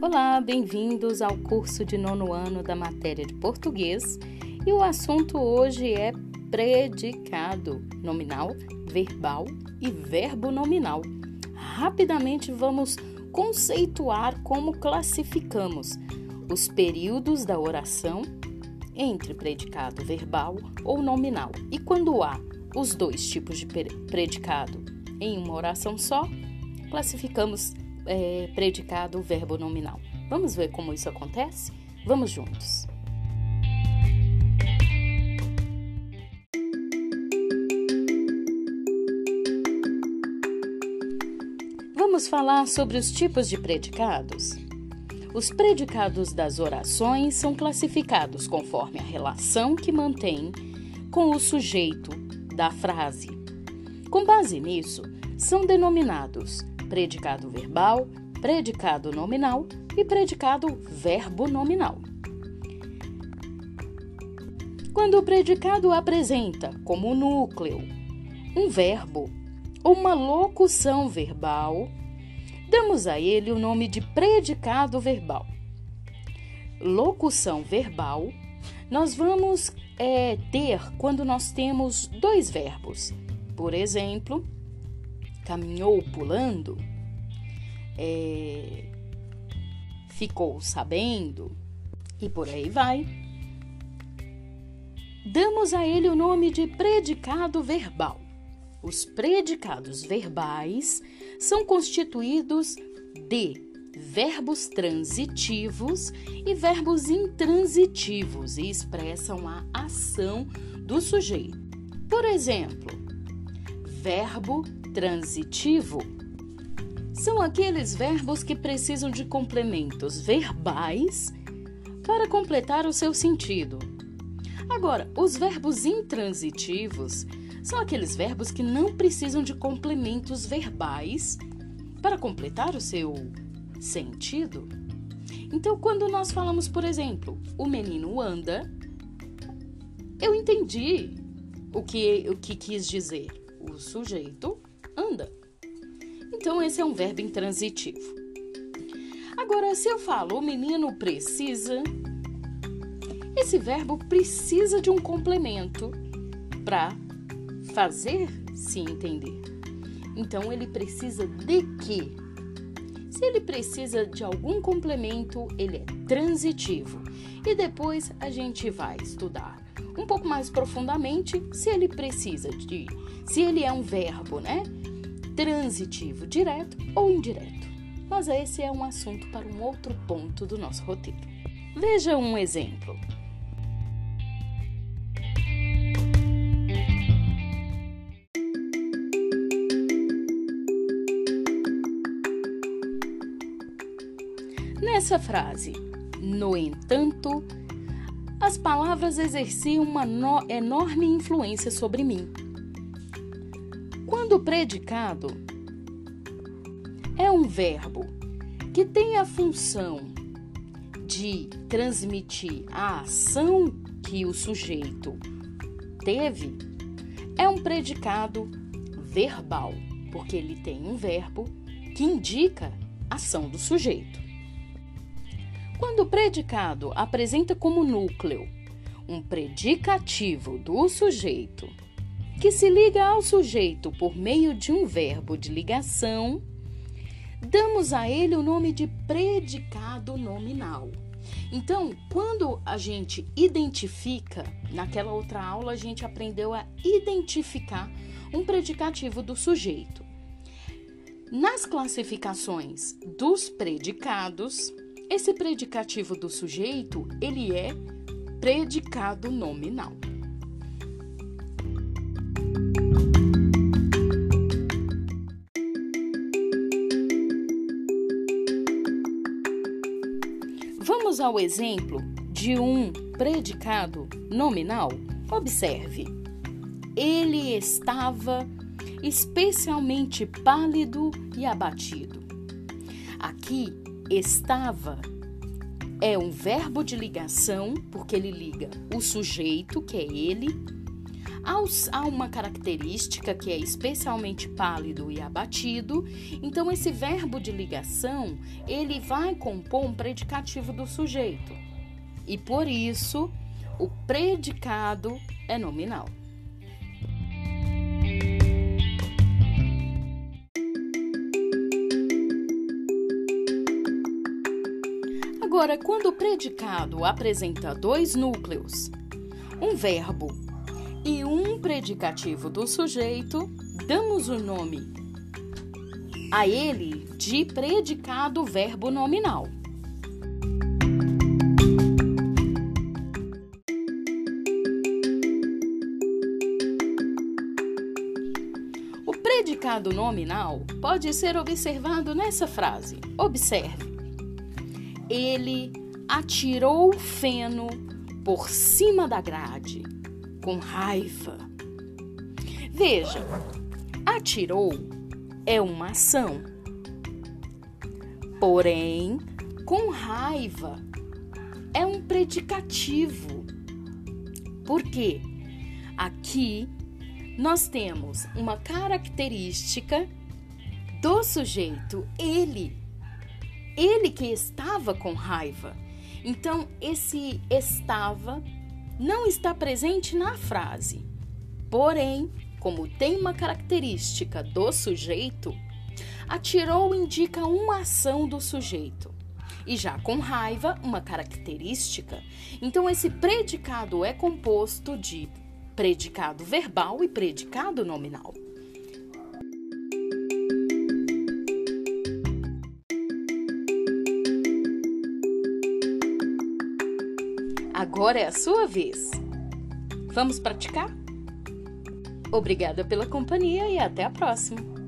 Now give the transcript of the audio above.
Olá, bem-vindos ao curso de nono ano da matéria de português e o assunto hoje é predicado nominal, verbal e verbo nominal. Rapidamente vamos conceituar como classificamos os períodos da oração entre predicado verbal ou nominal. E quando há os dois tipos de predicado em uma oração só, classificamos é, predicado verbo nominal. Vamos ver como isso acontece? Vamos juntos. Vamos falar sobre os tipos de predicados? Os predicados das orações são classificados conforme a relação que mantém com o sujeito da frase. Com base nisso, são denominados predicado verbal, predicado nominal e predicado verbo nominal. Quando o predicado apresenta como núcleo um verbo ou uma locução verbal, damos a ele o nome de predicado verbal. Locução verbal nós vamos é, ter quando nós temos dois verbos. Por exemplo, caminhou pulando, é, ficou sabendo e por aí vai. Damos a ele o nome de predicado verbal. Os predicados verbais são constituídos de verbos transitivos e verbos intransitivos e expressam a ação do sujeito. Por exemplo, verbo transitivo são aqueles verbos que precisam de complementos verbais para completar o seu sentido. Agora, os verbos intransitivos são aqueles verbos que não precisam de complementos verbais para completar o seu sentido. Então, quando nós falamos, por exemplo, o menino anda, eu entendi o que, o que quis dizer. O sujeito anda. Então, esse é um verbo intransitivo. Agora, se eu falo o menino precisa, esse verbo precisa de um complemento para fazer se entender. Então ele precisa de quê? Se ele precisa de algum complemento, ele é transitivo. E depois a gente vai estudar um pouco mais profundamente se ele precisa de, se ele é um verbo, né? Transitivo, direto ou indireto. Mas esse é um assunto para um outro ponto do nosso roteiro. Veja um exemplo. Nessa frase, no entanto, as palavras exerciam uma no enorme influência sobre mim. Quando predicado é um verbo que tem a função de transmitir a ação que o sujeito teve, é um predicado verbal, porque ele tem um verbo que indica a ação do sujeito. Quando o predicado apresenta como núcleo um predicativo do sujeito, que se liga ao sujeito por meio de um verbo de ligação, damos a ele o nome de predicado nominal. Então, quando a gente identifica, naquela outra aula a gente aprendeu a identificar um predicativo do sujeito. Nas classificações dos predicados, esse predicativo do sujeito, ele é predicado nominal. Vamos ao exemplo de um predicado nominal? Observe. Ele estava especialmente pálido e abatido. Aqui estava. É um verbo de ligação, porque ele liga o sujeito, que é ele, Há uma característica que é especialmente pálido e abatido, então esse verbo de ligação ele vai compor um predicativo do sujeito. E por isso o predicado é nominal. Agora, quando o predicado apresenta dois núcleos, um verbo e um predicativo do sujeito, damos o nome a ele de predicado verbo nominal. O predicado nominal pode ser observado nessa frase. Observe. Ele atirou o feno por cima da grade, com raiva. Veja, atirou é uma ação. Porém, com raiva é um predicativo. Por quê? Aqui nós temos uma característica do sujeito, ele. Ele que estava com raiva. Então, esse estava não está presente na frase. Porém, como tem uma característica do sujeito, atirou indica uma ação do sujeito. E já com raiva, uma característica. Então, esse predicado é composto de predicado verbal e predicado nominal. Agora é a sua vez. Vamos praticar? Obrigada pela companhia e até a próxima!